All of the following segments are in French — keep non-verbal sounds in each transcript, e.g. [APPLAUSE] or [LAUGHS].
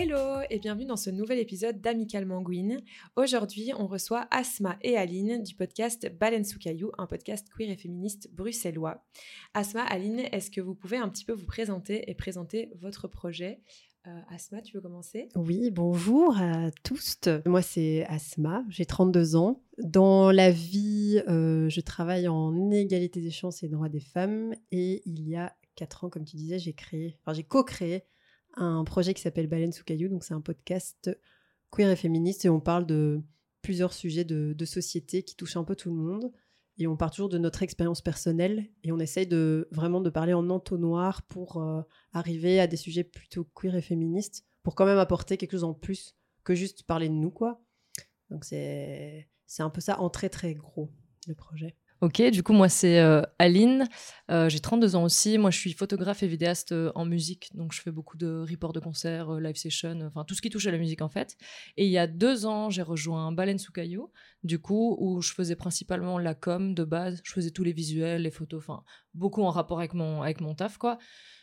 Hello et bienvenue dans ce nouvel épisode d'Amical Manguine. Aujourd'hui, on reçoit Asma et Aline du podcast Baleine sous caillou, un podcast queer et féministe bruxellois. Asma, Aline, est-ce que vous pouvez un petit peu vous présenter et présenter votre projet? Euh, Asma, tu veux commencer? Oui, bonjour à tous. Moi, c'est Asma, j'ai 32 ans. Dans la vie, euh, je travaille en égalité des chances et droits des femmes. Et il y a 4 ans, comme tu disais, j'ai créé, enfin, j'ai co-créé un projet qui s'appelle Baleine sous caillou. Donc, c'est un podcast queer et féministe et on parle de plusieurs sujets de, société qui touchent un peu tout le monde et on part toujours de notre expérience personnelle et on essaye de vraiment de parler en entonnoir pour euh, arriver à des sujets plutôt queer et féministes pour quand même apporter quelque chose en plus que juste parler de nous quoi. Donc c'est c'est un peu ça en très très gros le projet. Ok, du coup, moi, c'est euh, Aline. Euh, j'ai 32 ans aussi. Moi, je suis photographe et vidéaste euh, en musique. Donc, je fais beaucoup de reports de concerts, live sessions, enfin, tout ce qui touche à la musique, en fait. Et il y a deux ans, j'ai rejoint Baleine sous caillou, du coup, où je faisais principalement la com de base. Je faisais tous les visuels, les photos, enfin, beaucoup en rapport avec mon, avec mon taf, quoi.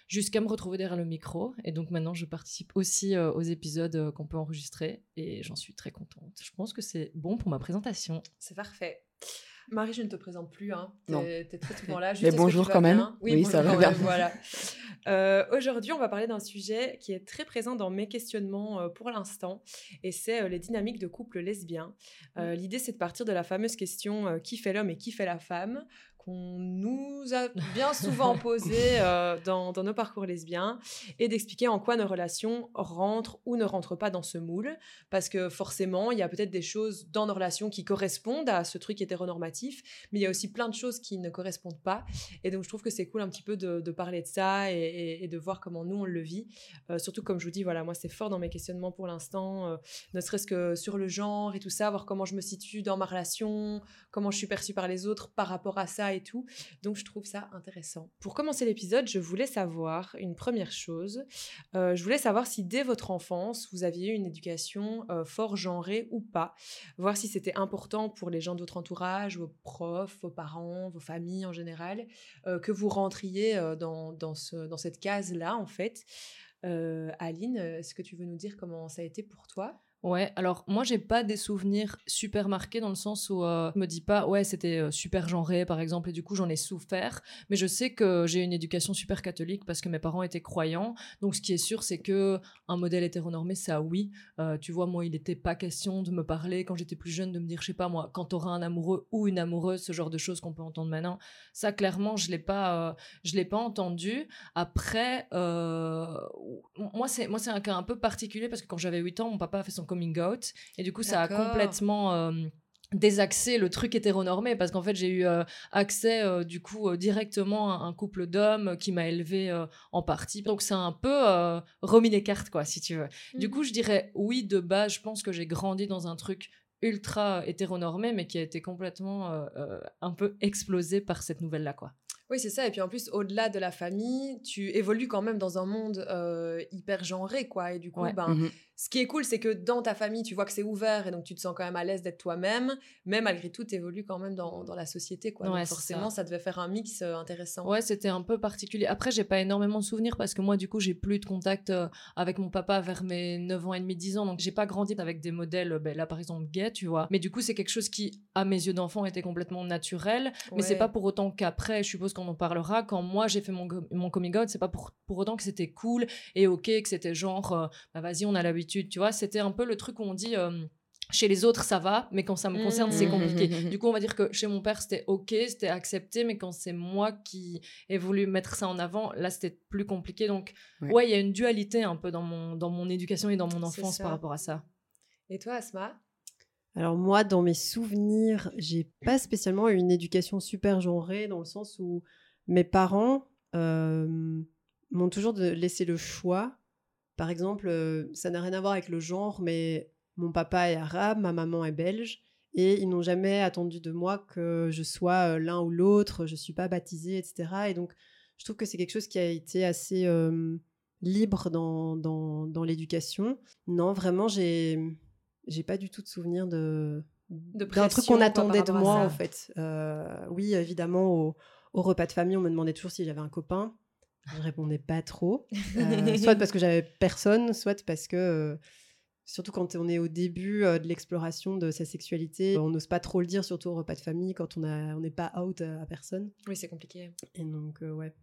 Jusqu'à me retrouver derrière le micro. Et donc, maintenant, je participe aussi aux épisodes qu'on peut enregistrer. Et j'en suis très contente. Je pense que c'est bon pour ma présentation. C'est parfait. Marie, je ne te présente plus. Hein. Non. Tu es très souvent là. [LAUGHS] Mais bonjour quand même. Oui, Oui, bonjour ça va bien. même, voilà. [LAUGHS] Euh, Aujourd'hui, on va parler d'un sujet qui est très présent dans mes questionnements euh, pour l'instant, et c'est euh, les dynamiques de couple lesbien. Euh, L'idée, c'est de partir de la fameuse question euh, qui fait l'homme et qui fait la femme qu'on nous a bien souvent [LAUGHS] posée euh, dans, dans nos parcours lesbiens, et d'expliquer en quoi nos relations rentrent ou ne rentrent pas dans ce moule, parce que forcément, il y a peut-être des choses dans nos relations qui correspondent à ce truc hétéronormatif, mais il y a aussi plein de choses qui ne correspondent pas. Et donc, je trouve que c'est cool un petit peu de, de parler de ça et, et- et de voir comment nous, on le vit. Euh, surtout, comme je vous dis, voilà, moi, c'est fort dans mes questionnements pour l'instant, euh, ne serait-ce que sur le genre et tout ça, voir comment je me situe dans ma relation, comment je suis perçue par les autres par rapport à ça et tout. Donc, je trouve ça intéressant. Pour commencer l'épisode, je voulais savoir une première chose. Euh, je voulais savoir si dès votre enfance, vous aviez eu une éducation euh, fort genrée ou pas. Voir si c'était important pour les gens de votre entourage, vos profs, vos parents, vos familles en général, euh, que vous rentriez dans, dans, ce, dans cette case-là, en fait. Aline, est-ce que tu veux nous dire comment ça a été pour toi? Ouais, alors moi j'ai pas des souvenirs super marqués dans le sens où euh, je me dis pas ouais c'était euh, super genré par exemple et du coup j'en ai souffert, mais je sais que j'ai une éducation super catholique parce que mes parents étaient croyants, donc ce qui est sûr c'est que un modèle hétéronormé ça oui, Euh, tu vois moi il était pas question de me parler quand j'étais plus jeune de me dire je sais pas moi quand t'auras un amoureux ou une amoureuse ce genre de choses qu'on peut entendre maintenant, ça clairement je l'ai pas euh, je l'ai pas entendu. Après moi c'est moi c'est un cas un peu particulier parce que quand j'avais 8 ans mon papa a fait son coming out. Et du coup ça a complètement euh, désaxé le truc hétéronormé parce qu'en fait j'ai eu euh, accès euh, du coup euh, directement à un couple d'hommes qui m'a élevé en partie. Donc c'est un peu remis les cartes quoi si tu veux. Du coup je dirais oui de base je pense que j'ai grandi dans un truc ultra hétéronormé mais qui a été complètement un peu explosé par cette nouvelle là quoi Oui, c'est ça. Et puis en plus, au-delà de la famille, tu évolues quand même dans un monde euh, hyper genré, quoi. Et du coup, Ouais. ben, Mhm. ce qui est cool, c'est que dans ta famille, tu vois que c'est ouvert et donc tu te sens quand même à l'aise d'être toi-même. Mais malgré tout, tu évolues quand même dans, dans la société, quoi. Ouais, donc forcément, ça. ça. devait faire un mix euh, intéressant. Ouais, c'était un peu particulier. Après, j'ai pas énormément de souvenirs parce que moi, du coup, j'ai plus de contact euh, avec mon papa vers mes 9 ans et demi, 10 ans. Donc, j'ai pas grandi avec des modèles, ben, là, par exemple, gays, tu vois. Mais du coup, c'est quelque chose qui, à mes yeux d'enfant, était complètement naturel. Mais c'est Ouais. pas pour autant qu'après, je suppose qu'on en parlera, quand moi j'ai fait mon, mon coming out, c'est pas pour, pour autant que c'était cool et ok, que c'était genre, euh, bah vas-y, on a l'habitude, tu vois. C'était un peu le truc où on dit. euh, chez les autres, ça va, mais quand ça me concerne, c'est Mhm. compliqué. [LAUGHS] Du coup, on va dire que chez mon père, c'était ok, c'était accepté, mais quand c'est moi qui ai voulu mettre ça en avant, là, c'était plus compliqué. Donc, Ouais. ouais, il y a une dualité un peu dans mon, dans mon éducation et dans mon enfance par rapport à ça. Et toi, Asma? Alors moi, dans mes souvenirs, j'ai pas spécialement eu une éducation super genrée dans le sens où mes parents euh, m'ont toujours laissé le choix. Par exemple, euh, ça n'a rien à voir avec le genre, mais mon papa est arabe, ma maman est belge, et ils n'ont jamais attendu de moi que je sois euh, l'un ou l'autre, je suis pas baptisée, etc. Et donc, je trouve que c'est quelque chose qui a été assez libre dans, dans, dans l'éducation. Non, vraiment, j'ai j'ai pas du tout de souvenir de d'un truc qu'on attendait de moi en fait. Euh, oui, évidemment, au, au repas de famille, on me demandait toujours si j'avais un copain. je répondais pas trop. Euh, [LAUGHS] soit parce que j'avais personne, soit parce que, euh, surtout quand on est au début de l'exploration de sa sexualité, on n'ose pas trop le dire, surtout au repas de famille, quand on a- on n'est pas out à, personne. Oui, c'est compliqué. Et donc, ouais,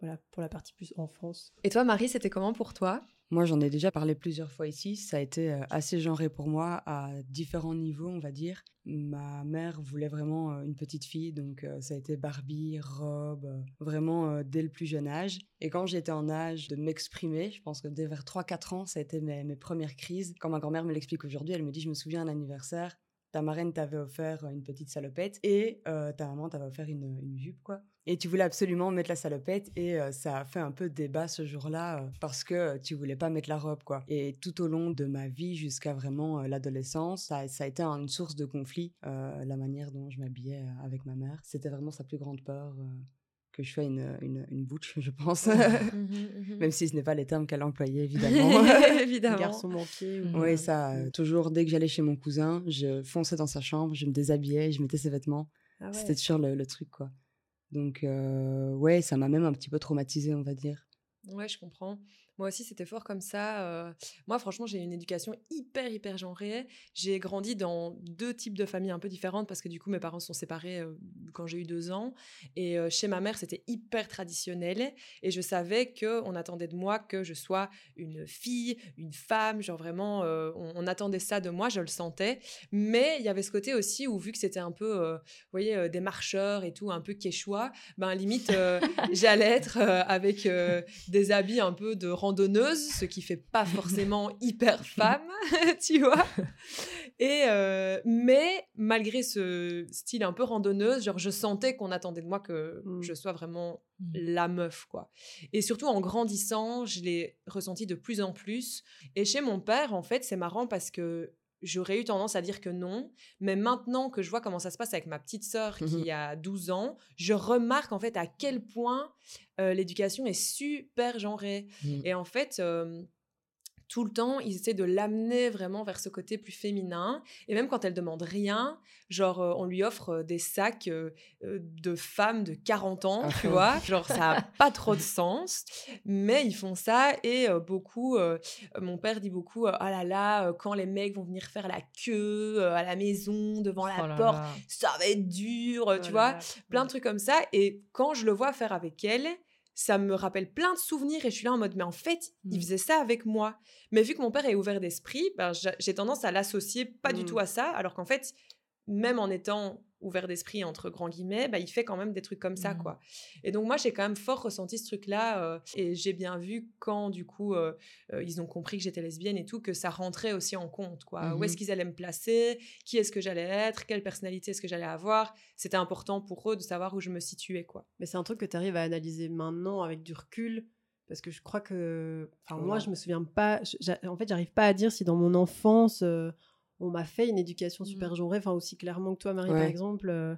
voilà, pour la partie plus enfance. Et toi, Marie, c'était comment pour toi? Moi, j'en ai déjà parlé plusieurs fois ici. Ça a été euh, assez genré pour moi à différents niveaux, on va dire. Ma mère voulait vraiment euh, une petite fille, donc euh, ça a été Barbie, robe, vraiment dès le plus jeune âge. Et quand j'étais en âge de m'exprimer, je pense que dès vers 3-4 ans, ça a été mes, mes premières crises. Quand ma grand-mère me l'explique aujourd'hui, elle me dit, je me souviens un anniversaire, ta marraine t'avait offert une petite salopette et euh, ta maman t'avait offert une, une jupe, quoi. Et tu voulais absolument mettre la salopette et euh, ça a fait un peu débat ce jour-là euh, parce que euh, tu voulais pas mettre la robe, quoi. Et tout au long de ma vie jusqu'à vraiment l'adolescence, ça, ça a été une source de conflit, la manière dont je m'habillais avec ma mère. C'était vraiment sa plus grande peur que je sois une, une, une butch, je pense. [LAUGHS] Même si ce n'est pas les termes qu'elle employait, [LAUGHS] évidemment. [LAUGHS] Évidemment. Garçon manqué. ou- Oui, ça, toujours dès que j'allais chez mon cousin, je fonçais dans sa chambre, je me déshabillais, je mettais ses vêtements. Ah ouais. C'était toujours le, le truc, quoi. Donc, ouais, ça m'a même un petit peu traumatisée, on va dire. Ouais, je comprends. Moi aussi, c'était fort comme ça. euh. Moi, franchement, j'ai une éducation hyper, hyper genrée. J'ai grandi dans deux types de familles un peu différentes parce que du coup, mes parents sont séparés euh, quand j'ai eu deux ans. Et euh, chez ma mère, c'était hyper traditionnel. Et je savais qu'on attendait de moi que je sois une fille, une femme. Genre vraiment, on, on attendait ça de moi, je le sentais. Mais il y avait ce côté aussi où, vu que c'était un peu, vous voyez, des marcheurs et tout, un peu quechua, ben limite, [LAUGHS] j'allais être avec des habits un peu de randonneuse, ce qui fait pas [LAUGHS] forcément hyper femme, [LAUGHS] tu vois. [LAUGHS] Et euh, mais malgré ce style un peu randonneuse, genre je sentais qu'on attendait de moi que Mm. je sois vraiment Mm. la meuf quoi. Et surtout en grandissant, je l'ai ressenti de plus en plus. Et chez mon père, en fait, c'est marrant parce que j'aurais eu tendance à dire que non, mais maintenant que je vois comment ça se passe avec ma petite sœur Mhm. qui a 12 ans, je remarque en fait à quel point euh, l'éducation est super genrée. Mm. Et en fait, euh, tout le temps, ils essaient de l'amener vraiment vers ce côté plus féminin. Et même quand elle demande rien, genre, euh, on lui offre euh, des sacs euh, de femmes de 40 ans, Ah tu bon vois. [LAUGHS] Genre, ça n'a pas trop de sens. Mais ils font ça. Et euh, beaucoup, mon père dit beaucoup, ah là là, euh, quand les mecs vont venir faire la queue à la maison, devant la Oh là porte, là. ça va être dur, Oh tu là vois là. plein de trucs comme ça. Et quand je le vois faire avec elle, ça me rappelle plein de souvenirs et je suis là en mode, mais en fait, il Mm. faisait ça avec moi. Mais vu que mon père est ouvert d'esprit, ben, j'a- j'ai tendance à l'associer pas du Mm. tout à ça, alors qu'en fait, même en étant ouvert d'esprit, entre grands guillemets, bah, il fait quand même des trucs comme ça, Mhm. quoi. Et donc, moi, j'ai quand même fort ressenti ce truc-là. euh, et j'ai bien vu quand, du coup, euh, euh, ils ont compris que j'étais lesbienne et tout, que ça rentrait aussi en compte, quoi. Où est-ce qu'ils allaient me placer? Qui est-ce que j'allais être? Quelle personnalité est-ce que j'allais avoir? C'était important pour eux de savoir où je me situais, quoi. Mais c'est un truc que tu arrives à analyser maintenant avec du recul. Parce que je crois que. Enfin, moi, je me souviens pas. En fait, j'arrive pas à dire si dans mon enfance, on m'a fait une éducation Mm. super genrée. Enfin, aussi clairement que toi, Marie, par exemple. euh,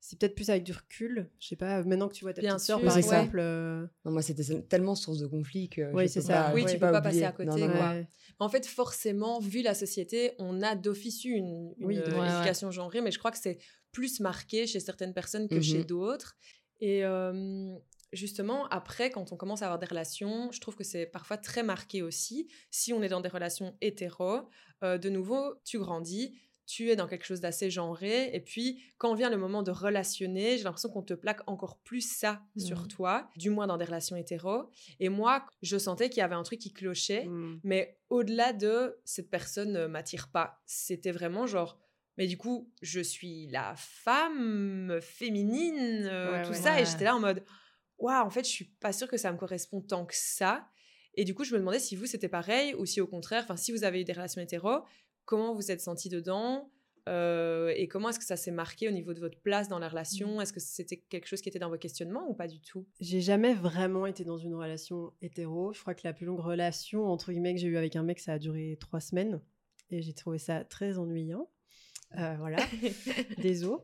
c'est peut-être plus avec du recul. Je sais pas, maintenant que tu vois ta Bien petite sœur, par exemple. euh, Non, moi, c'était tellement source de conflit que. Oui, je c'est peux ça. pas- Oui, je tu peux peux pas passer à côté, Non, non, non. quoi. ouais. En fait, forcément, vu la société, on a d'office eu une, une, Oui, euh, ouais, ouais. éducation genrée, mais je crois que c'est plus marqué chez certaines personnes que chez d'autres. Et euh, justement, après, quand on commence à avoir des relations, je trouve que c'est parfois très marqué aussi. Si on est dans des relations hétéro, euh, de nouveau, tu grandis, tu es dans quelque chose d'assez genré, et puis quand vient le moment de relationner, j'ai l'impression qu'on te plaque encore plus ça sur Mhm. toi, du moins dans des relations hétéro. Et moi, je sentais qu'il y avait un truc qui clochait. Mm. Mais au-delà de cette personne ne m'attire pas, c'était vraiment genre. Mais du coup, je suis la femme féminine, euh, Ouais, tout ouais. ça, et j'étais là en mode, waouh, en fait, je suis pas sûre que ça me correspond tant que ça. Et du coup, je me demandais si vous c'était pareil ou si au contraire, enfin, si vous avez eu des relations hétéro, comment vous êtes senti dedans euh, et comment est-ce que ça s'est marqué au niveau de votre place dans la relation? Est-ce que c'était quelque chose qui était dans vos questionnements ou pas du tout? J'ai jamais vraiment été dans une relation hétéro. Je crois que la plus longue relation, entre guillemets, que j'ai eue avec un mec, ça a duré trois semaines. Et j'ai trouvé ça très ennuyant. Euh, voilà. [LAUGHS] Désolé.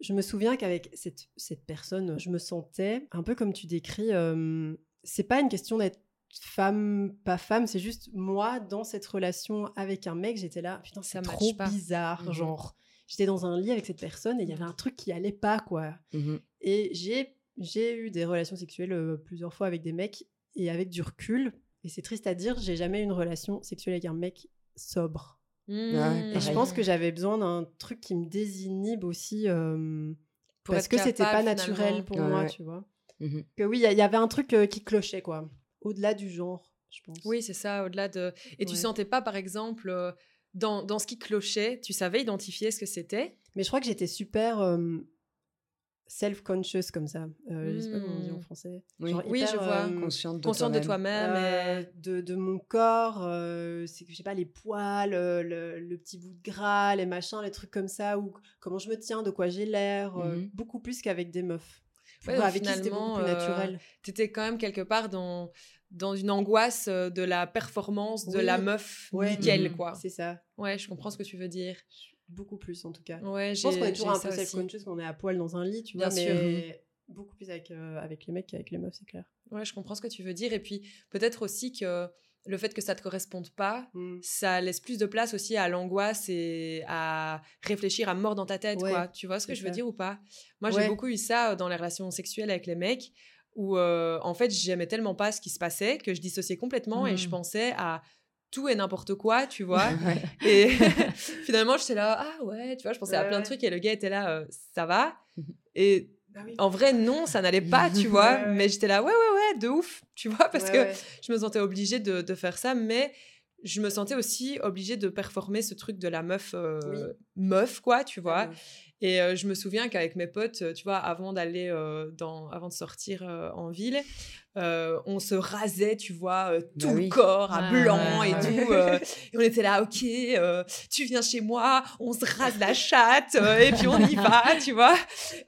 Je me souviens qu'avec cette, cette personne, je me sentais un peu comme tu décris. euh, c'est pas une question d'être femme, pas femme, c'est juste moi dans cette relation avec un mec, j'étais là, putain, c'est trop pas. bizarre, Mhm. genre. J'étais dans un lit avec cette personne et il y avait un truc qui allait pas, quoi. Mhm. Et j'ai j'ai eu des relations sexuelles euh, plusieurs fois avec des mecs et avec du recul. Et c'est triste à dire, j'ai jamais eu une relation sexuelle avec un mec sobre. Ouais, Et je pense que j'avais besoin d'un truc qui me désinhibe aussi. euh, Pour parce que c'était pas naturel finalement. pour Ouais, moi, ouais. tu vois. Mhm. Que oui, il y, avait un truc euh, qui clochait, quoi. Au-delà du genre, je pense. Oui, c'est ça, au-delà de. Et tu sentais pas, par exemple, euh, dans, dans ce qui clochait, tu savais identifier ce que c'était? Mais je crois que j'étais super euh, self-conscious comme ça. Euh, Je sais pas comment on dit en Hmm. français. Oui. Genre Oui, hyper, je vois. euh, Consciente de Consciente de toi-même. euh, et- de, de mon corps, euh, c'est que je sais pas, les poils, euh, le, le petit bout de gras, les machins, les trucs comme ça, ou comment je me tiens, de quoi j'ai l'air, euh, Mhm. beaucoup plus qu'avec des meufs. Ouais, avec qui c'était beaucoup finalement, plus euh, naturel. T'étais quand même quelque part dans, dans une angoisse de la performance de la meuf Ouais. nickel, Mhm. quoi. C'est ça, Ouais, je comprends ce que tu veux dire. Beaucoup plus en tout cas. Ouais, je pense qu'on est toujours un peu self-conscious quand on est à poil dans un lit, tu Bien vois, sûr. mais beaucoup plus avec, euh, avec les mecs qu'avec les meufs, c'est clair. Ouais, je comprends ce que tu veux dire. Et puis, peut-être aussi que le fait que ça te corresponde pas, Mm. ça laisse plus de place aussi à l'angoisse et à réfléchir à mort dans ta tête, Ouais, quoi. Tu vois ce que je veux dire ou pas? Moi, Ouais. j'ai beaucoup eu ça dans les relations sexuelles avec les mecs, où euh, en fait, j'aimais tellement pas ce qui se passait que je dissociais complètement et je Mm. pensais à tout et n'importe quoi, tu [LAUGHS] vois. Ouais. Et [LAUGHS] [LAUGHS] finalement, j'étais là, ah ouais, tu vois, je pensais à Ouais, plein de trucs et le gars était là, euh, ça va Mhm. Et Bah oui. en vrai, non, ça n'allait pas, tu vois. Ouais, ouais. Mais j'étais là, ouais, ouais, ouais, de ouf, tu vois, parce Ouais, que ouais. je me sentais obligée de, de faire ça, mais je me sentais aussi obligée de performer ce truc de la meuf, euh, Oui. meuf, quoi, tu vois. Et euh, je me souviens qu'avec mes potes, tu vois, avant d'aller euh, dans, avant de sortir euh, en ville, euh, on se rasait, tu vois, euh, tout Bah le oui. corps à Ouais, blanc ouais, et ouais. tout. euh, et on était là, ok, euh, tu viens chez moi, on se rase la chatte euh, et puis on y va, [LAUGHS] tu vois.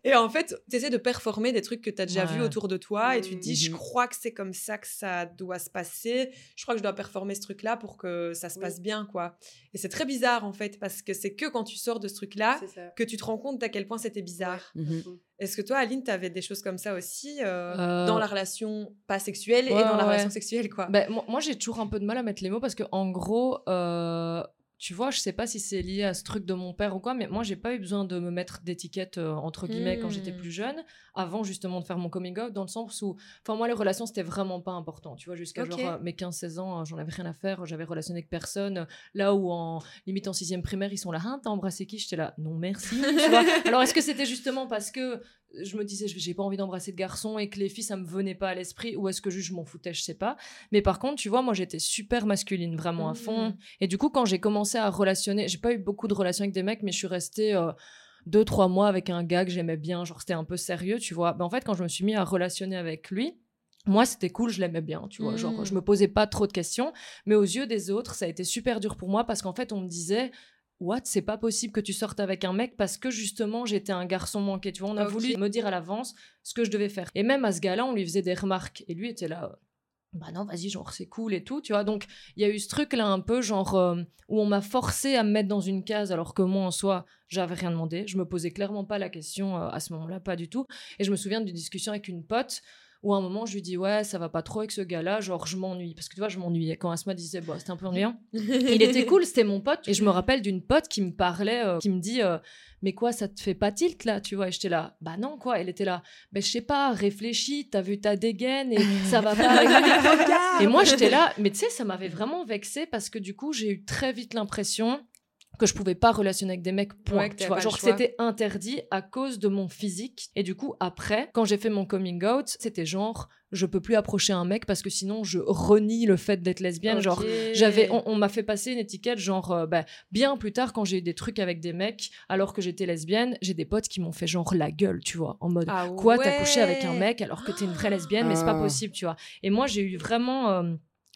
Et en fait, tu essaies de performer des trucs que tu as déjà Ouais. vus autour de toi et tu te dis, je Mhm. crois que c'est comme ça que ça doit se passer. Je crois que je dois performer ce truc-là pour que ça se Oui. passe bien, quoi. Et c'est très bizarre, en fait, parce que c'est que quand tu sors de ce truc-là que tu te rends compte à quel point c'était bizarre. Mhm. Est-ce que toi, Aline, tu avais des choses comme ça aussi euh, Euh, dans la relation pas sexuelle et dans la ouais. relation sexuelle, quoi? Ben, moi, moi, j'ai toujours un peu de mal à mettre les mots parce que, en gros, euh, tu vois, je sais pas si c'est lié à ce truc de mon père ou quoi, mais moi, j'ai pas eu besoin de me mettre d'étiquette euh, entre guillemets quand j'étais Hmm. plus jeune, avant justement de faire mon coming out, dans le sens où, enfin, moi, les relations, c'était vraiment pas important, tu vois, jusqu'à genre euh, mes 15-16 ans, euh, j'en avais rien à faire, j'avais relationné avec personne. Là où, en limite en sixième primaire, ils sont là, hein, t'as embrassé qui? J'étais là, non, merci, tu vois. [LAUGHS] Alors, est-ce que c'était justement parce que je me disais, j'ai pas envie d'embrasser de garçons et que les filles, ça me venait pas à l'esprit, ou est-ce que juste je m'en foutais, je sais pas. Mais par contre, tu vois, moi, j'étais super masculine, vraiment à fond. Mhm. Et du coup, quand j'ai commencé à relationner, j'ai pas eu beaucoup de relations avec des mecs, mais je suis restée euh, deux, trois mois avec un gars que j'aimais bien, genre c'était un peu sérieux, tu vois. Ben, en fait, quand je me suis mis à relationner avec lui, moi, c'était cool, je l'aimais bien, tu vois. Genre, je me posais pas trop de questions, mais aux yeux des autres, ça a été super dur pour moi parce qu'en fait, on me disait. What, c'est pas possible que tu sortes avec un mec parce que justement j'étais un garçon manqué. Tu vois, on a voulu me dire à l'avance ce que je devais faire. Et même à ce gars-là, on lui faisait des remarques. Et lui était là, bah non, vas-y, genre c'est cool et tout, tu vois. Donc il y a eu ce truc là un peu genre euh, où on m'a forcé à me mettre dans une case alors que moi en soi j'avais rien demandé. Je me posais clairement pas la question euh, à ce moment-là, pas du tout. Et je me souviens d'une discussion avec une pote où à un moment je lui dis ouais ça va pas trop avec ce gars-là, genre je m'ennuie parce que tu vois je m'ennuyais quand Asma disait bah c'était un peu ennuyant. [LAUGHS] Il était cool, c'était mon pote. Et je me rappelle d'une pote qui me parlait, euh, qui me dit euh, Mais quoi, ça te fait pas tilt là Tu vois, et j'étais là Bah non, quoi. Elle était là Ben je sais pas, réfléchis, t'as vu ta dégaine et [LAUGHS] ça va pas avec. [LAUGHS] Et moi, j'étais là, mais tu sais, ça m'avait vraiment vexée parce que du coup, j'ai eu très vite l'impression que je pouvais pas relationner avec des mecs point. Ouais, que tu vois genre c'était interdit à cause de mon physique. Et du coup après quand j'ai fait mon coming out c'était genre je peux plus approcher un mec parce que sinon je renie le fait d'être lesbienne. Genre j'avais, on, on m'a fait passer une étiquette genre euh, bah, bien plus tard quand j'ai eu des trucs avec des mecs alors que j'étais lesbienne, j'ai des potes qui m'ont fait genre la gueule, tu vois, en mode Ah quoi t'as couché avec un mec alors que t'es une vraie lesbienne, mais c'est pas Ah. possible, tu vois. Et moi j'ai eu vraiment euh,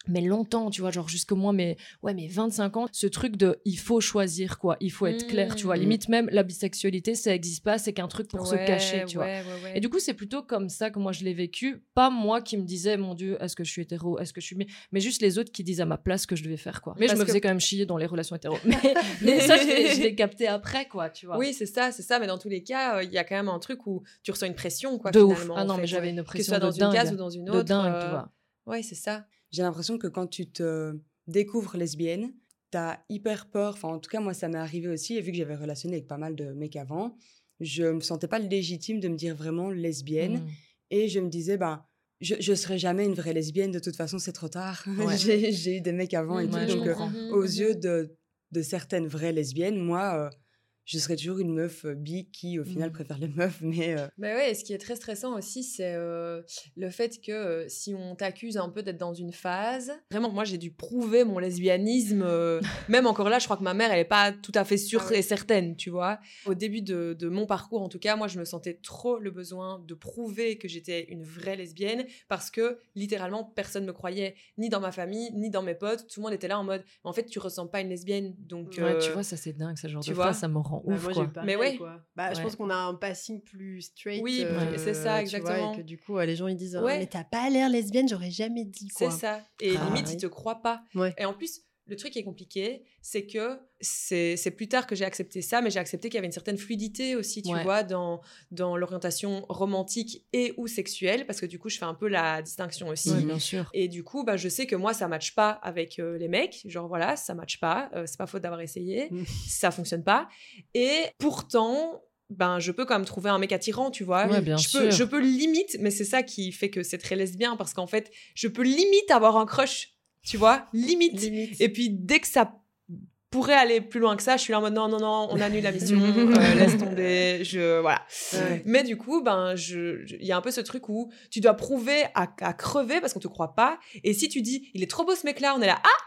mais longtemps, tu vois, genre jusqu'au moins mes, ouais, mes 25 ans, ce truc de il faut choisir, quoi, il faut être clair, tu vois. Mm. Limite même la bisexualité, ça existe pas, c'est qu'un truc pour se cacher, tu vois. ouais, ouais, ouais. Et du coup, c'est plutôt comme ça que moi je l'ai vécu. Pas moi qui me disais, mon Dieu, est-ce que je suis hétéro, est-ce que je suis bi mais juste les autres qui disent à ma place ce que je devais faire, quoi. Mais Parce je me que- faisais quand même chier dans les relations hétéro. [LAUGHS] Mais, [LAUGHS] mais ça, je l'ai- capté après, quoi, tu vois. Oui, c'est ça, c'est ça. Mais dans tous les cas, euh, il y a quand même un truc où tu ressens une pression, quoi, de ouf. finalement. Ah en non, mais j'avais une Que ce pression soit de dans dingue. une case ou dans une de autre. dingue, euh, tu vois. Ouais, c'est ça. J'ai l'impression que quand tu te découvres lesbienne, t'as hyper peur. Enfin, en tout cas, moi, ça m'est arrivé aussi. Et vu que j'avais relationné avec pas mal de mecs avant, je me sentais pas légitime de me dire vraiment lesbienne. Mm. Et je me disais, ben, je, je serai jamais une vraie lesbienne, de toute façon, c'est trop tard. [LAUGHS] j'ai eu des mecs avant et tout. Donc, aux yeux de, de certaines vraies lesbiennes, moi, je serai toujours une meuf bi qui au final mmh. préfère les [LAUGHS] meufs mais euh... bah ouais ce qui est très stressant aussi c'est le fait que si on t'accuse un peu d'être dans une phase vraiment moi j'ai dû prouver mon lesbianisme même encore là je crois que ma mère elle est pas tout à fait sûre ah et certaine tu vois. Au début de, de, mon parcours en tout cas moi je me sentais trop le besoin de prouver que j'étais une vraie lesbienne parce que littéralement personne me croyait ni dans ma famille ni dans mes potes. Tout le monde était là en mode en fait tu ressens pas une lesbienne donc ouais, tu vois ça c'est dingue ce genre de vois, ça me rend bah, ouf. quoi. mais ouais. Bah, Je pense qu'on a un passing plus straight. Oui, euh, c'est ça, exactement. et que du coup, les gens ils disent oh, Mais t'as pas l'air lesbienne, j'aurais jamais dit quoi. C'est ça. Et ah, limite, ils te croient pas. Et en plus, le truc qui est compliqué, c'est que c'est plus tard que j'ai accepté ça, mais j'ai accepté qu'il y avait une certaine fluidité aussi, tu vois, dans, dans l'orientation romantique et ou sexuelle, parce que du coup, je fais un peu la distinction aussi. bien sûr. Et du coup, bah, je sais que moi, ça matche pas avec euh, les mecs. Genre, voilà, ça matche pas. Euh, c'est pas faute d'avoir essayé. Mm. [LAUGHS] ça fonctionne pas. Et pourtant, ben je peux quand même trouver un mec attirant, tu vois. bien je sûr. peux je peux limite, mais c'est ça qui fait que c'est très lesbien parce qu'en fait, je peux limite avoir un crush tu vois, limite. Et puis dès que ça pourrait aller plus loin que ça, je suis là en mode non, non, non, on annule la mission, euh, laisse tomber, je, voilà. Mais du coup, ben, je, il y a un peu ce truc où tu dois prouver à, crever parce qu'on te croit pas. Et si tu dis, il est trop beau ce mec-là, on est là, ah!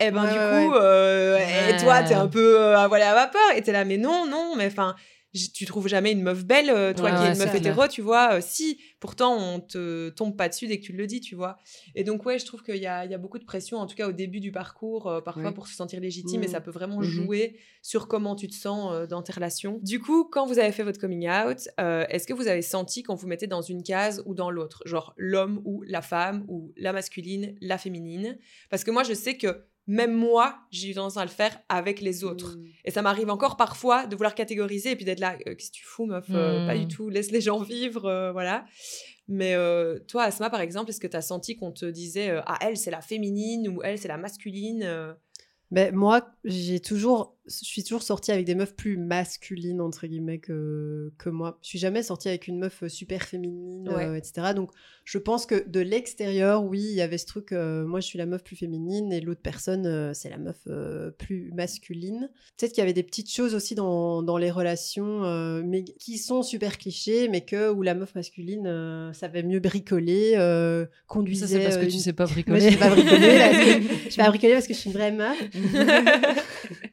Eh ben, du coup, euh, et toi, t'es un peu euh, à voilà à vapeur, et t'es là, mais non, non, mais enfin, tu trouves jamais une meuf belle, euh, toi qui es une meuf hétéro, tu vois. Euh, si, pourtant, on te tombe pas dessus dès que tu le dis, tu vois. Et donc, ouais, je trouve qu'il y a, y a, beaucoup de pression, en tout cas au début du parcours, euh, parfois pour se sentir légitime, et ça mmh. peut vraiment mmh jouer sur comment tu te sens dans tes relations. Du coup, quand vous avez fait votre coming out, est-ce que vous avez senti qu'on vous mettait dans une case ou dans l'autre? Genre l'homme ou la femme, ou la masculine, la féminine? Parce que moi, je sais que même moi, j'ai eu tendance à le faire avec les autres. Mmh. Et ça m'arrive encore parfois de vouloir catégoriser et puis d'être là, euh, qu'est-ce que tu fous, meuf euh, Pas du mmh. tout, laisse les gens vivre, euh, voilà. Mais toi, Asma, par exemple, est-ce que tu as senti qu'on te disait, ah, elle, c'est la féminine ou elle, c'est la masculine ben, Moi, j'ai toujours je suis toujours sortie avec des meufs plus masculines entre guillemets que, que moi. Je suis jamais sortie avec une meuf euh, super féminine, euh, etc. Donc je pense que de l'extérieur, oui, il y avait ce truc. Euh, moi, je suis la meuf plus féminine et l'autre personne, c'est la meuf plus masculine. Peut-être qu'il y avait des petites choses aussi dans, dans les relations, mais qui sont super clichés, mais que où la meuf masculine savait mieux bricoler, conduisait. Ça c'est parce que tu sais pas bricoler. [LAUGHS] Moi, je sais pas bricoler. parce que, [LAUGHS] je sais pas bricoler parce que je suis une vraie meuf. [LAUGHS]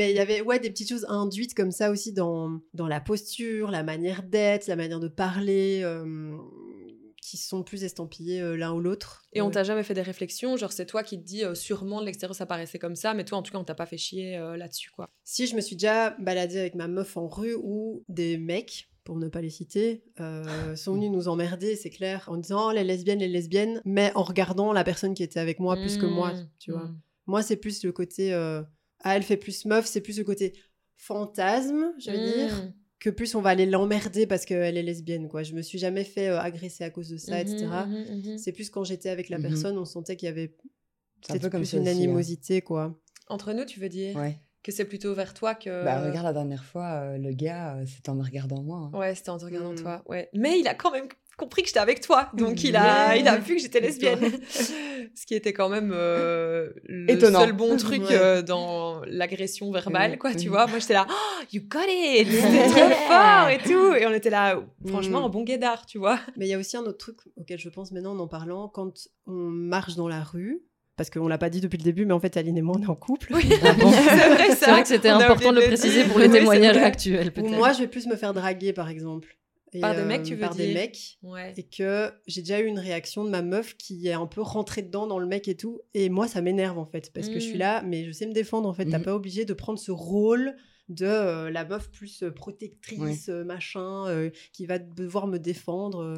Mais il y avait ouais, des petites choses induites comme ça aussi dans, dans la posture, la manière d'être, la manière de parler, euh, qui sont plus estampillées euh, l'un ou l'autre. Et on t'a jamais fait des réflexions Genre, c'est toi qui te dis, euh, sûrement de l'extérieur ça paraissait comme ça, mais toi en tout cas, on t'a pas fait chier là-dessus, quoi. Si, je me suis déjà baladée avec ma meuf en rue ou des mecs pour ne pas les citer, [LAUGHS] sont venus nous emmerder, c'est clair, en disant oh, les lesbiennes, les lesbiennes, mais en regardant la personne qui était avec moi plus que moi, mmh, tu vois. Mmh. Moi, c'est plus le côté ah, elle fait plus meuf, c'est plus le côté fantasme, je veux dire, mmh. que plus on va aller l'emmerder parce qu'elle est lesbienne, quoi. Je me suis jamais fait euh, agresser à cause de ça, etc. Mmh mmh c'est plus quand j'étais avec la personne, on sentait qu'il y avait peut-être plus une hein. animosité, quoi. Entre nous, tu veux dire Ouais que c'est plutôt vers toi que. Bah, regarde, la dernière fois, euh, le gars, euh, c'était en me regardant moi. Hein. Ouais, c'était en te regardant toi. Ouais. Mais il a quand même compris que j'étais avec toi. Donc, il, a, il a vu que j'étais lesbienne. [LAUGHS] Ce qui était quand même euh, le seul bon truc dans l'agression verbale, quoi, tu vois. Moi, j'étais là, oh, you got it! C'était trop fort et tout. Et on était là, franchement, mm. un bon guédard, tu vois. Mais il y a aussi un autre truc auquel je pense maintenant en en parlant. Quand on marche dans la rue, parce qu'on l'a pas dit depuis le début, mais en fait, Aline et moi, on est en couple. Oui. [LAUGHS] Ah c'est vrai, que c'était important de le préciser pour les témoignages actuels, peut-être. Moi, je vais plus me faire draguer, par exemple. Par des mecs, tu euh, veux par dire? des mecs. Et que j'ai déjà eu une réaction de ma meuf qui est un peu rentrée dedans dans le mec et tout. Et moi, ça m'énerve, en fait, parce que je suis mm. là, mais je sais me défendre, en fait. T'as mm. pas obligé de prendre ce rôle de euh, la meuf plus euh, protectrice, machin, qui va devoir me défendre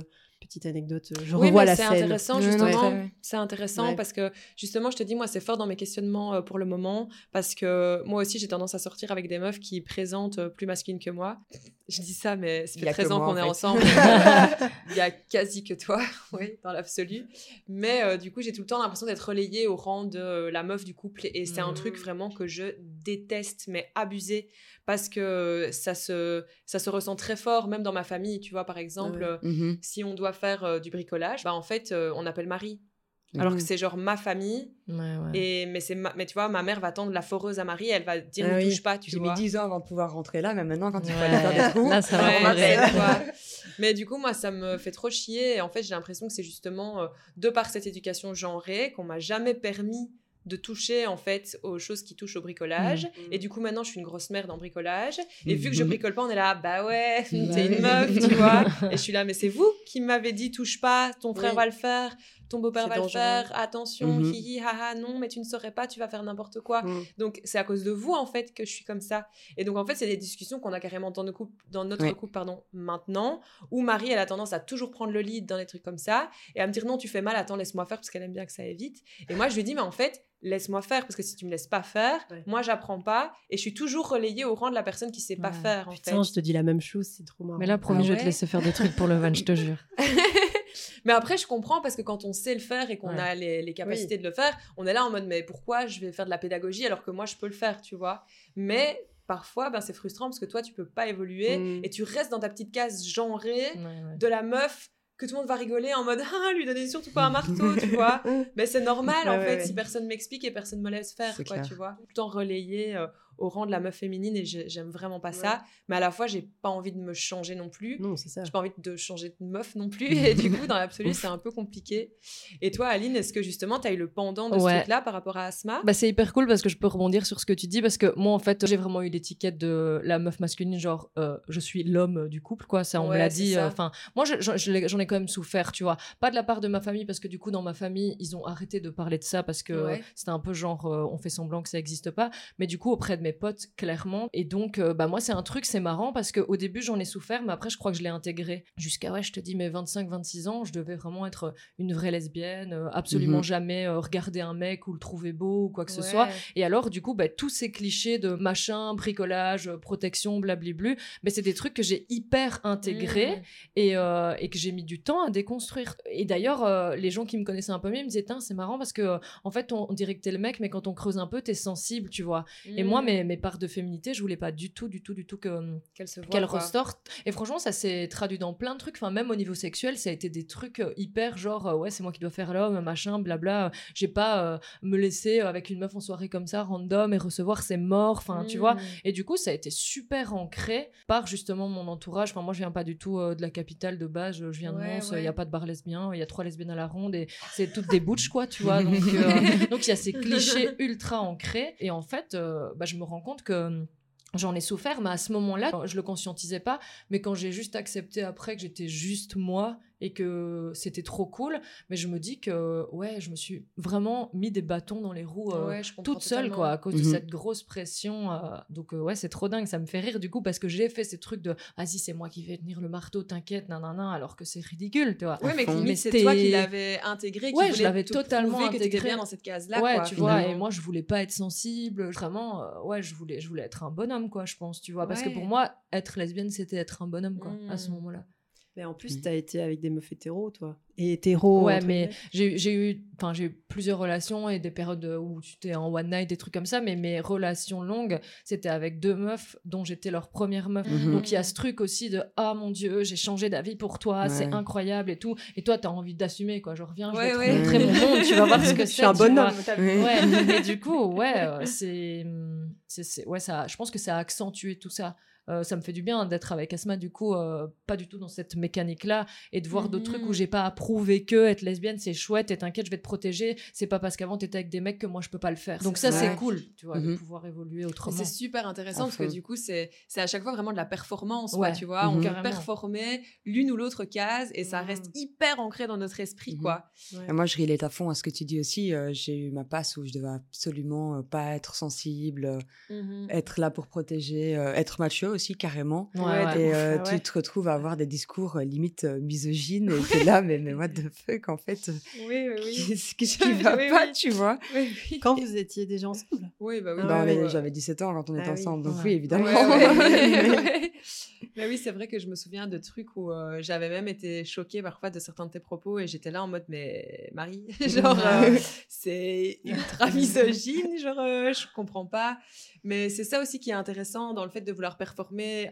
petite anecdote. Euh, je revois la scène. C'est intéressant, justement. C'est intéressant parce que, justement, je te dis, moi, c'est fort dans mes questionnements euh, pour le moment parce que moi aussi, j'ai tendance à sortir avec des meufs qui présentent euh, plus masculines que moi. je dis ça, mais ça fait y a 13 que ans qu'on en est ensemble. [LAUGHS] Il y a quasi que toi, [LAUGHS] oui, dans l'absolu. Mais euh, du coup, j'ai tout le temps l'impression d'être relayée au rang de euh, la meuf du couple. Et c'est un Mm. truc vraiment que je déteste, mais abuser. Parce que ça se, ça se ressent très fort, même dans ma famille. Tu vois, par exemple, Ouais. Mhm. si on doit faire euh, du bricolage, bah, en fait, euh, on appelle Marie. Alors que Mhm. c'est genre ma famille. Ouais, ouais. Et, mais, c'est ma- mais tu vois, ma mère va tendre la foreuse à Marie. Elle va dire Ah ne oui. touche pas, tu J'ai mis vois. 10 ans avant de pouvoir rentrer là, mais maintenant, quand Ouais. aller faire des ça va. Mais du coup, moi, ça me fait trop chier. Et en fait, j'ai l'impression que c'est justement euh, de par cette éducation genrée qu'on m'a jamais permis de toucher en fait aux choses qui touchent au bricolage. Et du coup, maintenant, je suis une grosse merde en bricolage. Et vu que je Mhm. bricole pas, on est là, bah ouais, [LAUGHS] t'es une meuf, tu vois. [LAUGHS] Et je suis là, mais c'est vous qui m'avez dit touche pas, ton frère Oui. va le faire, ton beau-père va le faire, attention, Mhm. hihi, haha, non, mais tu ne saurais pas, tu vas faire n'importe quoi. Mm. Donc c'est à cause de vous en fait que je suis comme ça. Et donc en fait c'est des discussions qu'on a carrément dans, nos couples, dans notre Ouais. couple pardon maintenant où Marie elle a tendance à toujours prendre le lead dans les trucs comme ça et à me dire non tu fais mal attends laisse-moi faire parce qu'elle aime bien que ça aille vite. Et moi je lui dis mais en fait laisse-moi faire parce que si tu me laisses pas faire Ouais. moi j'apprends pas et je suis toujours relayée au rang de la personne qui sait pas faire en Putain, fait. je te dis la même chose, c'est trop marrant. Mais là, promis, Ah je vais te laisser faire des trucs pour le van, je te jure. [LAUGHS] Mais après, je comprends parce que quand on sait le faire et qu'on Ouais. a les, les capacités de le faire, on est là en mode mais pourquoi je vais faire de la pédagogie alors que moi je peux le faire, tu vois? Mais parfois, ben, c'est frustrant parce que toi tu peux pas évoluer Mm. et tu restes dans ta petite case genrée Ouais, ouais. de la meuf que tout le monde va rigoler en mode [LAUGHS] ah lui donner surtout pas un marteau, tu [LAUGHS] vois? Mais c'est normal en fait si personne m'explique et personne me laisse faire, quoi, clair. tu vois. Tout le temps relayé euh, au rang de la meuf féminine et j'ai- j'aime vraiment pas ça. Mais à la fois, j'ai pas envie de me changer non plus. Non, c'est ça. J'ai pas envie de changer de meuf non plus. [LAUGHS] Et du coup, dans l'absolu, c'est un peu compliqué. Et toi, Aline, est-ce que justement, tu as eu le pendant de ce Ouais. truc-là par rapport à Asma? Bah, c'est hyper cool parce que je peux rebondir sur ce que tu dis parce que moi en fait j'ai vraiment eu l'étiquette de la meuf masculine genre euh, je suis l'homme du couple quoi ça on me Ouais, l'a c'est dit euh, enfin moi je- je j'en ai quand même souffert tu vois pas de la part de ma famille parce que du coup dans ma famille ils ont arrêté de parler de ça parce que c'était un peu genre euh, on fait semblant que ça existe pas mais du coup auprès de mes potes clairement et donc euh, bah moi c'est un truc c'est marrant parce que au début j'en ai souffert mais après je crois que je l'ai intégré jusqu'à ouais je te dis mes 25 26 ans je devais vraiment être une vraie lesbienne euh, absolument Mhm. jamais euh, regarder un mec ou le trouver beau ou quoi que ce soit et alors, du coup, bah, tous ces clichés de machin, bricolage, euh, protection, blablablu, mais c'est des trucs que j'ai hyper intégrés Mmh. et, euh, et que j'ai mis du temps à déconstruire. Et d'ailleurs, euh, les gens qui me connaissaient un peu mieux ils me disaient, c'est marrant parce que, euh, en fait, on, on dirait que t'es le mec, mais quand on creuse un peu, t'es sensible, tu vois. Et moi. Mes, mes parts de féminité, je voulais pas du tout, du tout, du tout que qu'elle se voit. qu'elle quoi. ressorte. Et franchement, ça s'est traduit dans plein de trucs. Enfin, même au niveau sexuel, ça a été des trucs euh, hyper genre, euh, ouais, c'est moi qui dois faire l'homme, machin, blabla. Euh, J'ai pas euh, me laisser euh, avec une meuf en soirée comme ça, random, et recevoir ses morts. Enfin, tu vois. Mmh. Et du coup, ça a été super ancré par justement mon entourage. Enfin, moi, je viens pas du tout euh, de la capitale de base. Je viens de Mons. Il ouais. y a pas de bar lesbien. Il y a trois lesbiennes à la ronde et c'est toutes des butch, quoi, tu vois. [LAUGHS] Donc, euh, [LAUGHS] donc il y a ces clichés ultra ancrés. Et en fait, euh, bah, je me rends compte que. J'en ai souffert, mais à ce moment-là, je le conscientisais pas. Mais quand j'ai juste accepté après que j'étais juste moi et que c'était trop cool, mais je me dis que ouais, je me suis vraiment mis des bâtons dans les roues euh, Ouais, toute seule totalement. quoi, à cause de Mhm. cette grosse pression. euh, donc euh, ouais, c'est trop dingue, ça me fait rire du coup parce que j'ai fait ces trucs de vas-y c'est moi qui vais tenir le marteau, t'inquiète, nanana, alors que c'est ridicule, tu vois. Oui, mais Mais c'est toi qui l'avais intégré, qui Ouais, je l'avais totalement que t'étais intégré. bien dans cette case-là. ouais, quoi, tu vois, et moi je voulais pas être sensible, vraiment, euh, ouais, je voulais, je voulais être un bonhomme, quoi, je pense, tu vois, parce que pour moi, être lesbienne, c'était être un bonhomme, quoi, à ce Mm. moment-là. Mais en plus, Mhm. tu as été avec des meufs hétéros, toi. Et hétéros. ouais, mais j'ai eu- j'ai eu, enfin, j'ai eu plusieurs relations et des périodes où tu étais en one night, des trucs comme ça, mais mes relations longues, c'était avec deux meufs dont j'étais leur première meuf. Mhm. Donc il y a ce truc aussi de ah mon dieu, j'ai changé d'avis pour toi, c'est incroyable et tout. Et toi, t'as envie d'assumer quoi. Je reviens, je Ouais, vais ouais. te montrer mon monde, tu vas voir ce que Je c'est. suis un tu bonhomme. Ouais, et [LAUGHS] du coup, ouais, euh, c'est, c'est, c'est- ouais, ça, je pense que ça a accentué tout ça. Euh, ça me fait du bien d'être avec Asma, du coup, euh, pas du tout dans cette mécanique-là, et de voir d'autres Mhm. trucs où j'ai pas à prouver que être lesbienne c'est chouette, et t'inquiète, je vais te protéger. C'est pas parce qu'avant t'étais avec des mecs que moi je peux pas le faire. Donc ça, C'est cool, tu vois, de Mhm. pouvoir évoluer autrement. C'est super intéressant parce que du coup, c'est c'est à chaque fois vraiment de la performance, Ouais. quoi, tu vois. Mhm. On veut Carrément. performer l'une ou l'autre case et ça Mhm. reste hyper ancré dans notre esprit, Mhm. quoi. Ouais. Et moi, je relate à fond à ce que tu dis aussi. euh, j'ai eu ma passe où je devais absolument euh, pas être sensible, euh, Mhm. être là pour protéger, euh, être macho aussi carrément. Ouais, Ouais, ouais. Et euh, ouais. tu te retrouves à avoir des discours euh, limite euh, misogynes et t'es là, mais, mais what [LAUGHS] the fuck en fait, euh, Oui, oui, qu'est-ce [LAUGHS] qu'est-ce qui va Oui, pas, oui. tu vois? [LAUGHS] Oui, oui. Quand vous étiez déjà ensemble? Oui, bah oui. Ah Bah. J'avais 17 ans quand on était Ah oui. ensemble, donc Ouais. oui, évidemment. Ouais, ouais, ouais. Mais oui, c'est vrai que je me souviens de trucs où euh, j'avais même été choquée parfois de certains de tes propos et j'étais là en mode, mais Marie, genre, euh, c'est ultra misogyne, genre, euh, je comprends pas. Mais c'est ça aussi qui est intéressant dans le fait de vouloir performer,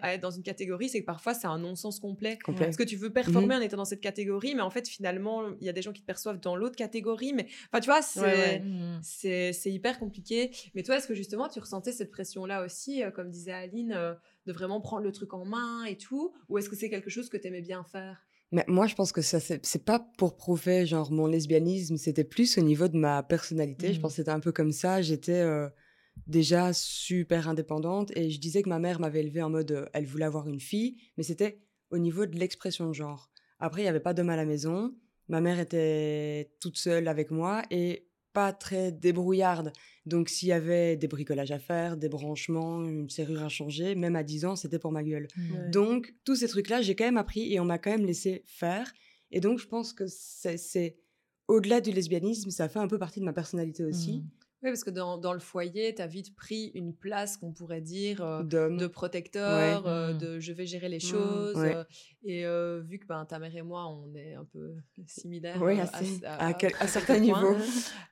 à être dans une catégorie, c'est que parfois c'est un non-sens complet. Complet. Parce que tu veux performer en étant dans cette catégorie, mais en fait, finalement, il y a des gens qui te perçoivent dans l'autre catégorie. Mais enfin, tu vois, c'est Ouais, ouais. Mm. c'est c'est hyper compliqué. Mais toi, est-ce que justement, tu ressentais cette pression-là aussi, euh, comme disait Aline, euh, de vraiment prendre le truc en main et tout Ou est-ce que c'est quelque chose que tu aimais bien faire? Mais moi, je pense que ça, c'est pas pour prouver genre mon lesbianisme, c'était plus au niveau de ma personnalité. Je Mhm. pense que c'était un peu comme ça. J'étais euh, déjà super indépendante et je disais que ma mère m'avait élevée en mode euh, elle voulait avoir une fille, mais c'était au niveau de l'expression de genre. Après, il n'y avait pas d'homme à la maison. Ma mère était toute seule avec moi et pas très débrouillarde. Donc, s'il y avait des bricolages à faire, des branchements, une serrure à changer, même à 10 ans, c'était pour ma gueule. Mm. Donc, tous ces trucs-là, j'ai quand même appris et on m'a quand même laissé faire. Et donc, je pense que c'est- au-delà du lesbianisme, ça fait un peu partie de ma personnalité aussi. Mm. Oui, parce que dans, dans le foyer, tu as vite pris une place qu'on pourrait dire euh, de protecteur, Ouais. euh, Mm. de je vais gérer les Mm, choses. ouais. euh, et euh, vu que ben, ta mère et moi, on est un peu similaires assez. À, quel- à [LAUGHS] quelques certains points, niveaux.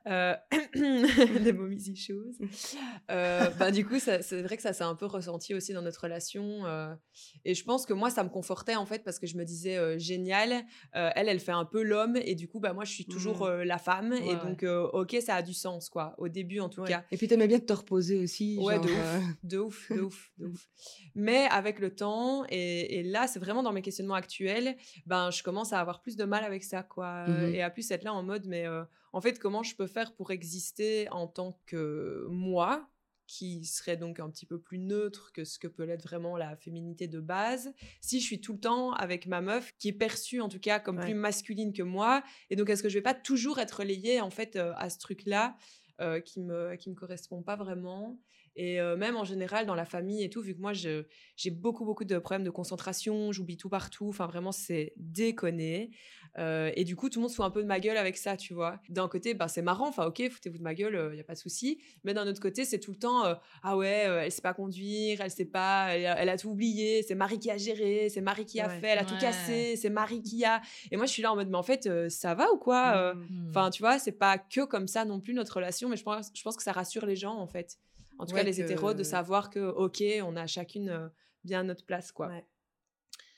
euh, [COUGHS] des mommy choses. Euh, [LAUGHS] ben, du coup, c'est vrai que ça s'est un peu ressenti aussi dans notre relation. euh, et je pense que moi, ça me confortait en fait parce que je me disais euh, génial. euh, elle, elle fait un peu l'homme et du coup, bah, moi, je suis toujours euh, la femme. Ouais, et donc, euh, ok, ça a du sens quoi. Au début, en tout Ouais. cas. Et puis, t'aimais bien te reposer aussi. Ouais, genre, de ouf. euh, De ouf, de ouf, de [LAUGHS] ouf. Mais avec le temps, et, et là, c'est vraiment dans mes questionnements actuels, ben, je commence à avoir plus de mal avec ça, quoi. Mhm. Et à plus être là en mode, mais euh, en fait, comment je peux faire pour exister en tant que moi, qui serait donc un petit peu plus neutre que ce que peut l'être vraiment la féminité de base, si je suis tout le temps avec ma meuf, qui est perçue en tout cas comme Ouais. plus masculine que moi, et donc est-ce que je vais pas toujours être relayée en fait euh, à ce truc-là euh, qui me qui me correspond pas vraiment et euh, même en général dans la famille et tout, vu que moi j'ai beaucoup beaucoup de problèmes de concentration, j'oublie tout partout, enfin vraiment c'est déconné. Euh, et du coup tout le monde se fout un peu de ma gueule avec ça, tu vois. D'un côté, bah, c'est marrant, enfin ok, foutez-vous de ma gueule, il y a pas de souci. Mais d'un autre côté, c'est tout le temps, euh, ah ouais, euh, elle sait pas conduire, elle sait pas, elle, a- elle a tout oublié, c'est Marie qui a géré, c'est Marie qui a Ouais. fait, elle a tout cassé, c'est Marie qui a. Et moi je suis là en mode, mais en fait, euh, ça va ou quoi euh, mm. Mm. Enfin, tu vois, c'est pas que comme ça non plus notre relation, mais je pense, je pense que ça rassure les gens, en fait. En tout Ouais, cas, les que- hétéros, de savoir que, ok, on a chacune euh, bien notre place, quoi. Ouais.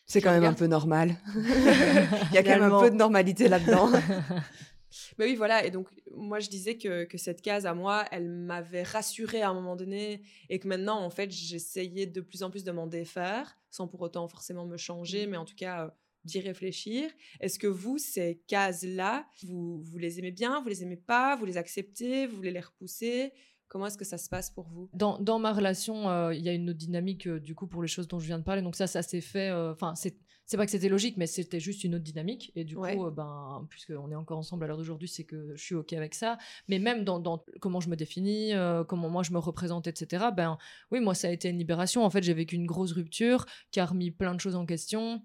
C'est quand même un peu normal. [LAUGHS] [LAUGHS] Il y a quand même un peu de normalité là-dedans. [LAUGHS] Mais oui, voilà. Et donc, moi, je disais que, que cette case à moi, elle m'avait rassurée à un moment donné, et que maintenant, en fait, j'essayais de plus en plus de m'en défaire, sans pour autant forcément me changer, mais en tout cas. euh, d'y réfléchir. Est-ce que vous, ces cases-là, vous, vous les aimez bien, vous les aimez pas, vous les acceptez, vous voulez les repousser? Comment est-ce que ça se passe pour vous? Dans, dans ma relation, euh, il y a une autre dynamique euh, du coup pour les choses dont je viens de parler. Donc ça, ça s'est fait. euh, Enfin, c'est c'est pas que c'était logique, mais c'était juste une autre dynamique. Et du Ouais. coup, euh, ben, puisqu'on est encore ensemble à l'heure d'aujourd'hui, c'est que je suis ok avec ça. Mais même dans, dans comment je me définis, euh, comment moi je me représente, etc. Ben oui, moi ça a été une libération. En fait, j'ai vécu une grosse rupture qui a remis plein de choses en question.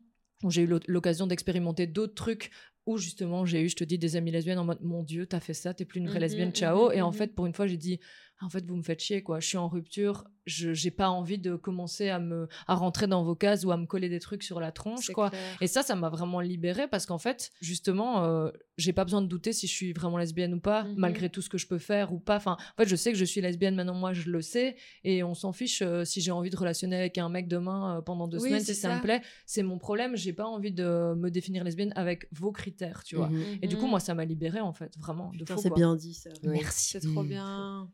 J'ai eu l'o- l'occasion d'expérimenter d'autres trucs où justement j'ai eu, je te dis, des amies lesbiennes en mode mon Dieu, t'as fait ça, t'es plus une vraie Mhm, lesbienne, mhm, ciao. Et en fait, pour une fois, j'ai dit en fait, vous me faites chier, quoi. Je suis en rupture. Je j'ai pas envie de commencer à me à rentrer dans vos cases ou à me coller des trucs sur la tronche, quoi. clair. Et ça, ça m'a vraiment libérée parce qu'en fait, justement, euh, j'ai pas besoin de douter si je suis vraiment lesbienne ou pas, Mhm. malgré tout ce que je peux faire ou pas. Enfin, en fait, je sais que je suis lesbienne maintenant, moi, je le sais, et on s'en fiche euh, si j'ai envie de relationner avec un mec demain euh, pendant deux Oui, semaines, c'est si ça, ça. me plaît, c'est mon problème. J'ai pas envie de me définir lesbienne avec vos critères, tu vois. Mhm. Et du coup, Mhm. moi, ça m'a libérée en fait, vraiment. Putain, c'est bien dit ça. Merci. C'est trop Mm. bien.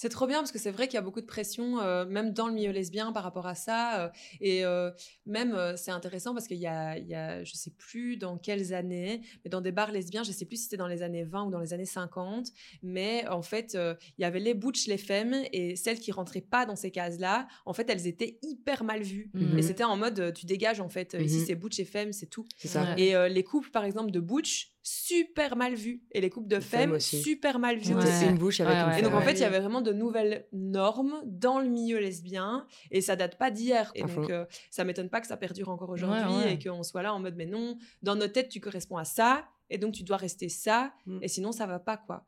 C'est trop bien parce que c'est vrai qu'il y a beaucoup de pression, euh, même dans le milieu lesbien par rapport à ça. euh, et euh, même, c'est intéressant parce qu'il y y a, je sais plus dans quelles années, mais dans des bars lesbiens, je sais plus si c'était dans les années 20 ou dans les années 50, mais en fait, il y avait les butch, les femmes, et celles qui rentraient pas dans ces cases-là, en fait, elles étaient hyper mal vues. Mhm. Et c'était en mode, tu dégages en fait. Ici, Mhm. c'est butch et femmes, c'est tout. Ça. Et les couples, par exemple, de butch, super mal vus. Et les couples de femmes super mal vus. Ouais. Une bouche avec Ouais, une ouais, Et donc, en fait, il y avait vraiment de nouvelles normes dans le milieu lesbien et ça date pas d'hier. Et donc, euh, ça m'étonne pas que ça perdure encore aujourd'hui Ouais, ouais. et qu'on soit là en mode, mais non, dans notre tête, tu corresponds à ça et donc tu dois rester ça Mm. et sinon, ça va pas, quoi.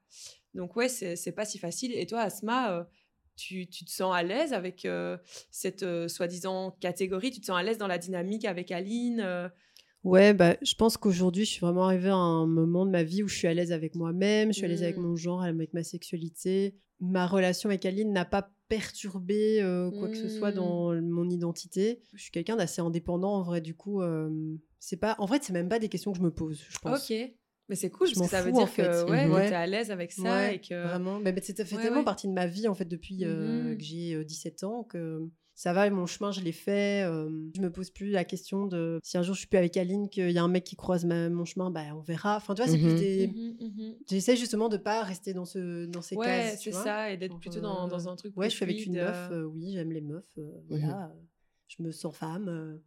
Donc, ouais, c'est pas si facile. Et toi, Asma, euh, tu, tu, te sens à l'aise avec cette soi-disant catégorie? Tu te sens à l'aise dans la dynamique avec Aline Ouais, bah, je pense qu'aujourd'hui, je suis vraiment arrivée à un moment de ma vie où je suis à l'aise avec moi-même, je suis à l'aise avec mmh. mon genre, avec ma sexualité. Ma relation avec Aline n'a pas perturbé quoi que ce soit mmh. dans mon identité. Je suis quelqu'un d'assez indépendant en vrai, du coup, c'est pas. En vrai, c'est même pas des questions que je me pose, je pense. Ok. Mais c'est cool, je parce que ça veut dire que ouais, ouais. tu es à l'aise avec ça. et que... Vraiment, mais, ça fait tellement partie de ma vie en fait depuis mmh que j'ai 17 ans que ça va, mon chemin, je l'ai fait. Euh, je me pose plus la question de si un jour je suis plus avec Aline, qu'il y a un mec qui croise mon chemin, bah, on verra. Enfin, tu vois, c'est plus mmh des. Mmh mmh J'essaie justement de pas rester dans, ce, dans ces ouais, cases. c'est ça, et d'être plutôt dans, dans, un truc. Ouais, je suis avec une meuf, euh, oui, j'aime les meufs. Euh, voilà, je me sens femme.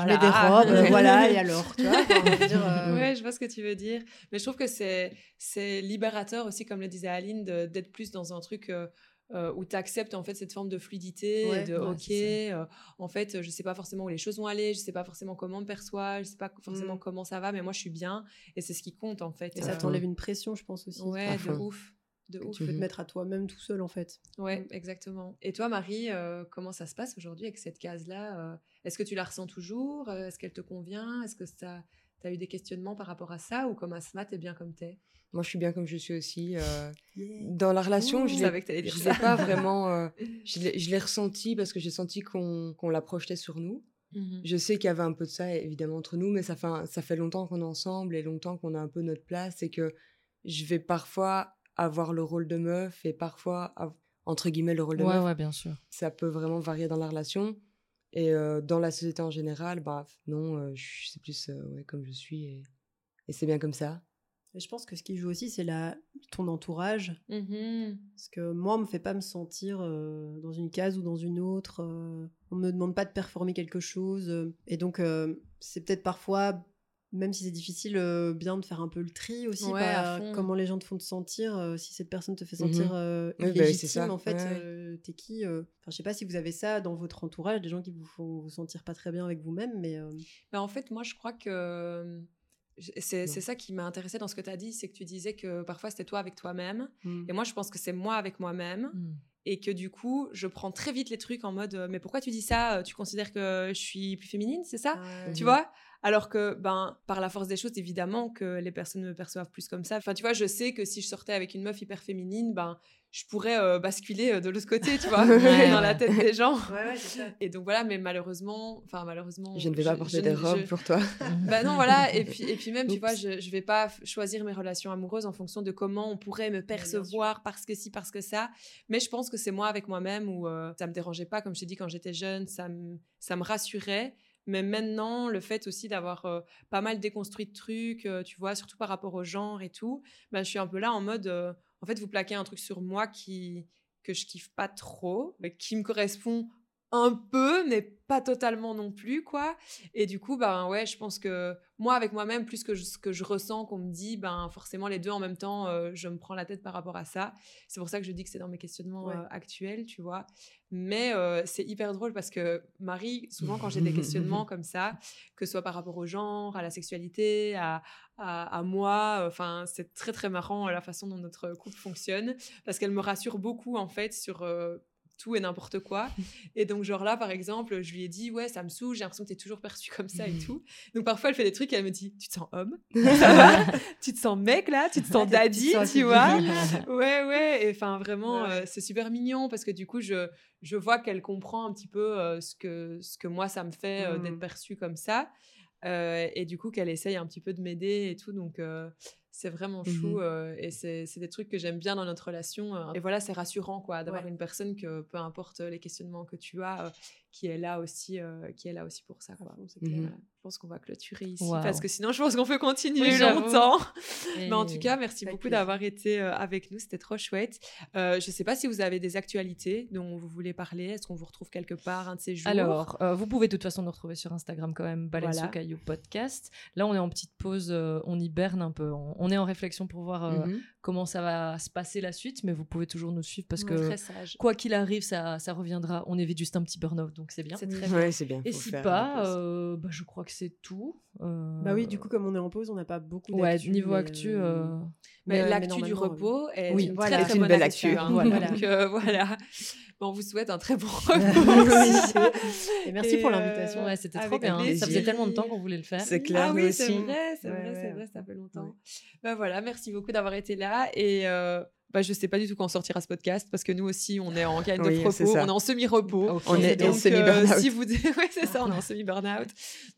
Je mets des robes, [LAUGHS] voilà, et alors, tu vois dire, Ouais, je vois ce que tu veux dire. Mais je trouve que c'est libérateur aussi, comme le disait Aline, d'être plus dans un truc euh, où tu acceptes en fait cette forme de fluidité, de ok, euh, en fait, je sais pas forcément où les choses vont aller, je sais pas forcément comment on me perçoit, je sais pas forcément mmh. comment ça va, mais moi je suis bien et c'est ce qui compte en fait. Et ça t'enlève une pression, je pense aussi. Ouais, de ouf. De ouf. Tu peux te mettre à toi-même tout seul en fait. Ouais, mmh. exactement. Et toi, Marie, euh, comment ça se passe aujourd'hui avec cette case-là Est-ce que tu la ressens toujours? Est-ce qu'elle te convient? Est-ce que ça tu as eu des questionnements par rapport à ça ou comme Asma, t'es bien comme t'es? Moi, je suis bien comme je suis aussi. Euh, dans la relation, je ne l'ai pas [LAUGHS] vraiment. Euh, je l'ai ressenti parce que j'ai senti qu'on la projetait sur nous. Mmh je sais qu'il y avait un peu de ça, évidemment, entre nous, mais ça fait, ça fait longtemps qu'on est ensemble et longtemps qu'on a un peu notre place et que je vais parfois avoir le rôle de meuf et parfois, entre guillemets, le rôle de meuf. Ouais, bien sûr. Ça peut vraiment varier dans la relation. Et dans la société en général, bah non, je sais plus ouais, comme je suis et, et c'est bien comme ça. Je pense que ce qui joue aussi, c'est la ton entourage. Mmh Parce que moi, on me fait pas me sentir dans une case ou dans une autre. on me demande pas de performer quelque chose. et donc, c'est peut-être parfois même si c'est difficile, euh, bien de faire un peu le tri aussi, comment les gens te font te sentir, euh, si cette personne te fait mmh sentir euh, bah illégitime, en fait, t'es qui Enfin, je sais pas si vous avez ça dans votre entourage, des gens qui vous font vous sentir pas très bien avec vous-même, mais... Bah, en fait, moi, je crois que c'est ça qui m'a intéressé dans ce que tu as dit, c'est que tu disais que parfois c'était toi avec toi-même, mmh. et moi, je pense que c'est moi avec moi-même. Mmh. Et que du coup, je prends très vite les trucs en mode mais pourquoi tu dis ça? Tu considères que je suis plus féminine, c'est ça? Tu vois? Alors que, ben, par la force des choses, évidemment que les personnes me perçoivent plus comme ça. Enfin, tu vois, je sais que si je sortais avec une meuf hyper féminine, ben, je pourrais euh, basculer euh, de l'autre côté, tu vois, [LAUGHS] [LAUGHS] dans la tête des gens. Ouais, ouais, ça. Et donc voilà, mais malheureusement, enfin malheureusement, je ne vais pas porter des robes pour toi. [LAUGHS] bah non, voilà. Et puis et puis même, tu vois, je je vais pas choisir mes relations amoureuses en fonction de comment on pourrait me percevoir parce que si, parce que ça. Mais je pense que c'est moi avec moi-même où euh, ça me dérangeait pas, comme je t'ai dit quand j'étais jeune, ça me ça me rassurait. Mais maintenant, le fait aussi d'avoir pas mal déconstruit de trucs, tu vois, surtout par rapport au genre et tout, bah, je suis un peu là en mode, en fait, vous plaquez un truc sur moi qui que je kiffe pas trop, qui me correspond un peu, mais pas totalement non plus, quoi. Et du coup, ben ouais, je pense que moi, avec moi-même, plus que ce que je ressens qu'on me dit, ben forcément, les deux en même temps, euh, je me prends la tête par rapport à ça. C'est pour ça que je dis que c'est dans mes questionnements euh, actuels, tu vois. Mais euh, c'est hyper drôle parce que Marie, souvent quand j'ai des [LAUGHS] questionnements comme ça, que ce soit par rapport au genre, à la sexualité, à, à, à moi, enfin, c'est très très marrant la façon dont notre couple fonctionne parce qu'elle me rassure beaucoup en fait sur tout et n'importe quoi. [LAUGHS] Et donc, genre là, par exemple, je lui ai dit, ouais, ça me saoule, j'ai l'impression que tu es toujours perçu comme ça et tout. Donc, parfois, elle fait des trucs et elle me dit, tu te sens homme? [LAUGHS] Ça va? [LAUGHS] Tu te sens mec là? Tu te sens daddy, tu vois? Ouais, ouais. Et enfin, vraiment, euh, c'est super mignon parce que du coup, je, je vois qu'elle comprend un petit peu euh, ce, que, ce que moi, ça me fait euh, d'être mmh. perçu comme ça. et du coup, qu'elle essaye un petit peu de m'aider et tout. Donc, c'est vraiment chou mmh et c'est des trucs que j'aime bien dans notre relation. et voilà, c'est rassurant quoi d'avoir une personne que peu importe les questionnements que tu as, qui est là aussi, qui est là aussi pour ça. Quoi. Mmh je pense qu'on va clôturer ici parce que sinon je pense qu'on peut continuer longtemps. [LAUGHS] Mais en tout cas, merci beaucoup d'avoir été avec nous, c'était trop chouette. je ne sais pas si vous avez des actualités dont vous voulez parler. Est-ce qu'on vous retrouve quelque part un de ces jours? Alors, vous pouvez de toute façon nous retrouver sur Instagram quand même, Balance Caillou Podcast. Là, on est en petite pause, on hiberne un peu. On, on est en réflexion pour voir euh, mmh comment ça va se passer la suite, mais vous pouvez toujours nous suivre parce que quoi qu'il arrive, ça, ça, reviendra. On évite juste un petit burn-out, donc c'est bien. C'est très bien. bien. Et si pas, euh, bah, je crois que c'est tout. Euh, bah oui, du coup, comme on est en pause, on n'a pas beaucoup d'actu. Ouais, niveau actu. Mais, l'actu du repos est une très, très bonne actu. Hein. voilà. [LAUGHS] Bah, on vous souhaite un très bon [LAUGHS] repos. Et merci pour Et, euh, l'invitation. Ouais, c'était trop bien. Ça faisait tellement de temps qu'on voulait le faire. C'est clair, ah oui, c'est aussi. vrai, c'est Ouais, vrai, c'est vrai, ça fait longtemps. Ouais. Bah voilà, merci beaucoup d'avoir été là et euh, bah, je sais pas du tout quand sortira ce podcast parce que nous aussi on est en gagne de repos, on est en semi-repos. On est Donc, en semi-burnout. euh, si vous, [LAUGHS] ouais, c'est ça, on est en semi-burnout.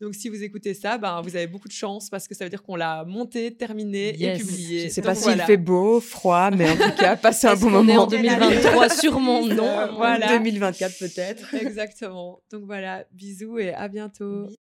Donc si vous écoutez ça, ben vous avez beaucoup de chance parce que ça veut dire qu'on l'a monté, terminé Yes. et publié. Je sais Donc, pas s'il voilà. fait beau, froid, mais en tout cas, [LAUGHS] passez un bon est en moment. 2023 [LAUGHS] Sûrement non? Euh, voilà. 2024 peut-être. Exactement. Donc voilà, bisous et à bientôt.